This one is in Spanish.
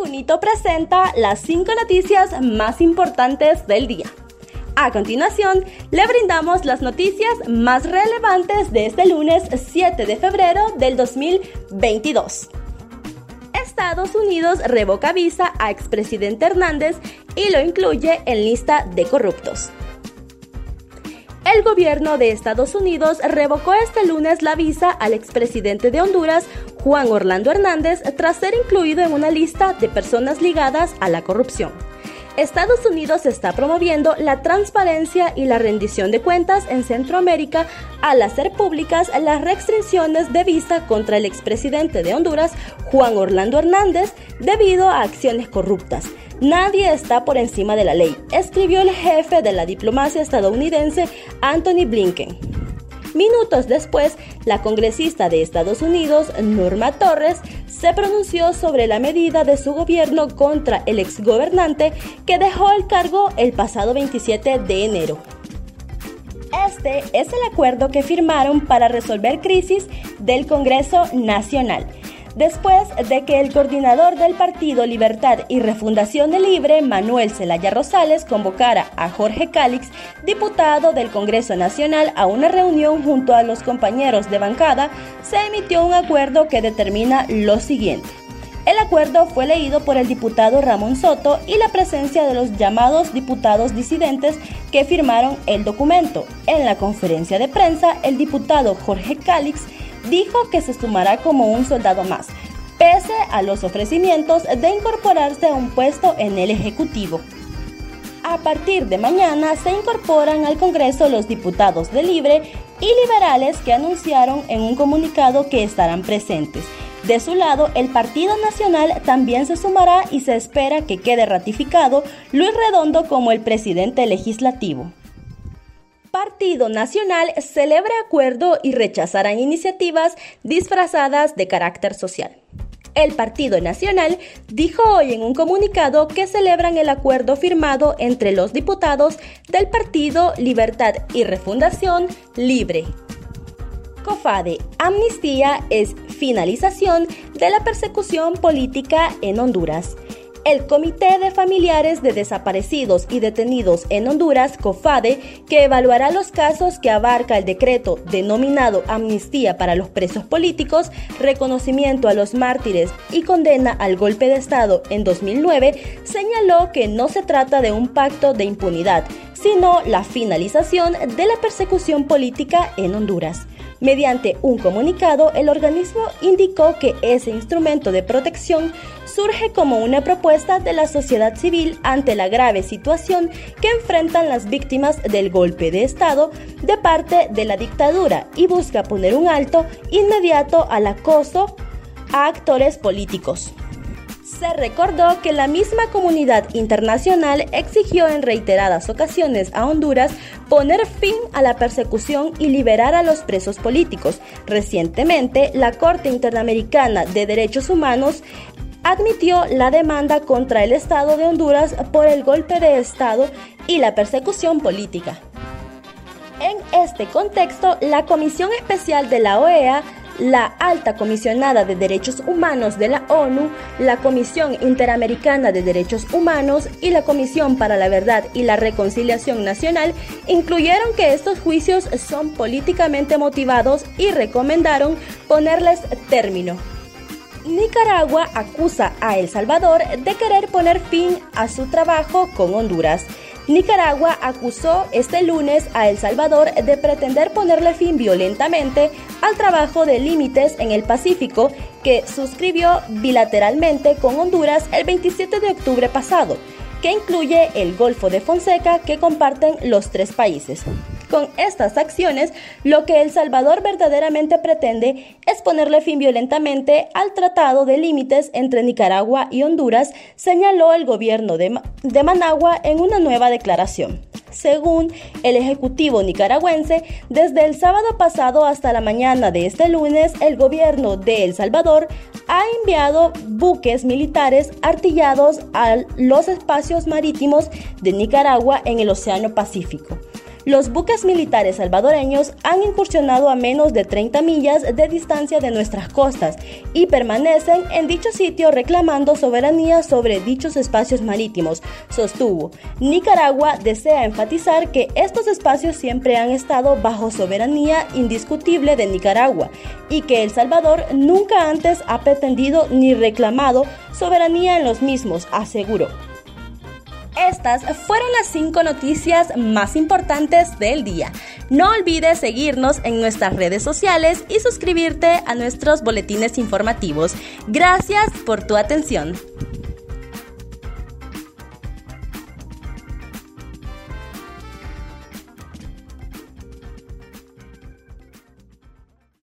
Unito presenta las cinco noticias más importantes del día. A continuación, le brindamos las noticias más relevantes de este lunes 7 de febrero del 2022. Estados Unidos revoca visa a expresidente Hernández y lo incluye en lista de corruptos. El gobierno de Estados Unidos revocó este lunes la visa al expresidente de Honduras, Juan Orlando Hernández, tras ser incluido en una lista de personas ligadas a la corrupción. Estados Unidos está promoviendo la transparencia y la rendición de cuentas en Centroamérica al hacer públicas las restricciones de visa contra el expresidente de Honduras, Juan Orlando Hernández, debido a acciones corruptas. Nadie está por encima de la ley, escribió el jefe de la diplomacia estadounidense Anthony Blinken. Minutos después, la congresista de Estados Unidos, Norma Torres, se pronunció sobre la medida de su gobierno contra el exgobernante que dejó el cargo el pasado 27 de enero. Este es el acuerdo que firmaron para resolver crisis del Congreso Nacional después de que el coordinador del Partido Libertad y Refundación de Libre, Manuel Zelaya Rosales, convocara a Jorge Cálix, diputado del Congreso Nacional, a una reunión junto a los compañeros de bancada, se emitió un acuerdo que determina lo siguiente. El acuerdo fue leído por el diputado Ramón Soto y la presencia de los llamados diputados disidentes que firmaron el documento. En la conferencia de prensa, el diputado Jorge Cálix dijo que se sumará como un soldado más, pese a los ofrecimientos de incorporarse a un puesto en el Ejecutivo. A partir de mañana se incorporan al Congreso los diputados de Libre y liberales que anunciaron en un comunicado que estarán presentes. De su lado, el Partido Nacional también se sumará y se espera que quede ratificado Luis Redondo como el presidente legislativo. Partido Nacional celebra acuerdo y rechazarán iniciativas disfrazadas de carácter social. El Partido Nacional dijo hoy en un comunicado que celebran el acuerdo firmado entre los diputados del Partido Libertad y Refundación Libre. COFADE, amnistía es finalización de la persecución política en Honduras. El Comité de Familiares de Desaparecidos y Detenidos en Honduras, COFADE, que evaluará los casos que abarca el decreto denominado Amnistía para los Presos Políticos, reconocimiento a los mártires y condena al golpe de Estado en 2009, señaló que no se trata de un pacto de impunidad, sino la finalización de la persecución política en Honduras. Mediante un comunicado, el organismo indicó que ese instrumento de protección surge como una propuesta de la sociedad civil ante la grave situación que enfrentan las víctimas del golpe de Estado de parte de la dictadura y busca poner un alto inmediato al acoso a actores políticos. Se recordó que la misma comunidad internacional exigió en reiteradas ocasiones a Honduras poner fin a la persecución y liberar a los presos políticos. Recientemente, la Corte Interamericana de Derechos Humanos admitió la demanda contra el Estado de Honduras por el golpe de Estado y la persecución política. En este contexto, la Comisión Especial de la OEA la alta comisionada de derechos humanos de la ONU, la Comisión Interamericana de Derechos Humanos y la Comisión para la Verdad y la Reconciliación Nacional incluyeron que estos juicios son políticamente motivados y recomendaron ponerles término. Nicaragua acusa a El Salvador de querer poner fin a su trabajo con Honduras. Nicaragua acusó este lunes a El Salvador de pretender ponerle fin violentamente al trabajo de límites en el Pacífico que suscribió bilateralmente con Honduras el 27 de octubre pasado, que incluye el Golfo de Fonseca que comparten los tres países. Con estas acciones, lo que El Salvador verdaderamente pretende es ponerle fin violentamente al Tratado de Límites entre Nicaragua y Honduras, señaló el gobierno de, Managua en una nueva declaración. Según el Ejecutivo nicaragüense, desde el sábado pasado hasta la mañana de este lunes, el gobierno de El Salvador ha enviado buques militares artillados a los espacios marítimos de Nicaragua en el Océano Pacífico los buques militares salvadoreños han incursionado a menos de 30 millas de distancia de nuestras costas y permanecen en dicho sitio reclamando soberanía sobre dichos espacios marítimos, sostuvo. Nicaragua desea enfatizar que estos espacios siempre han estado bajo soberanía indiscutible de Nicaragua y que El Salvador nunca antes ha pretendido ni reclamado soberanía en los mismos, aseguró. Estas fueron las cinco noticias más importantes del día. No olvides seguirnos en nuestras redes sociales y suscribirte a nuestros boletines informativos. Gracias por tu atención.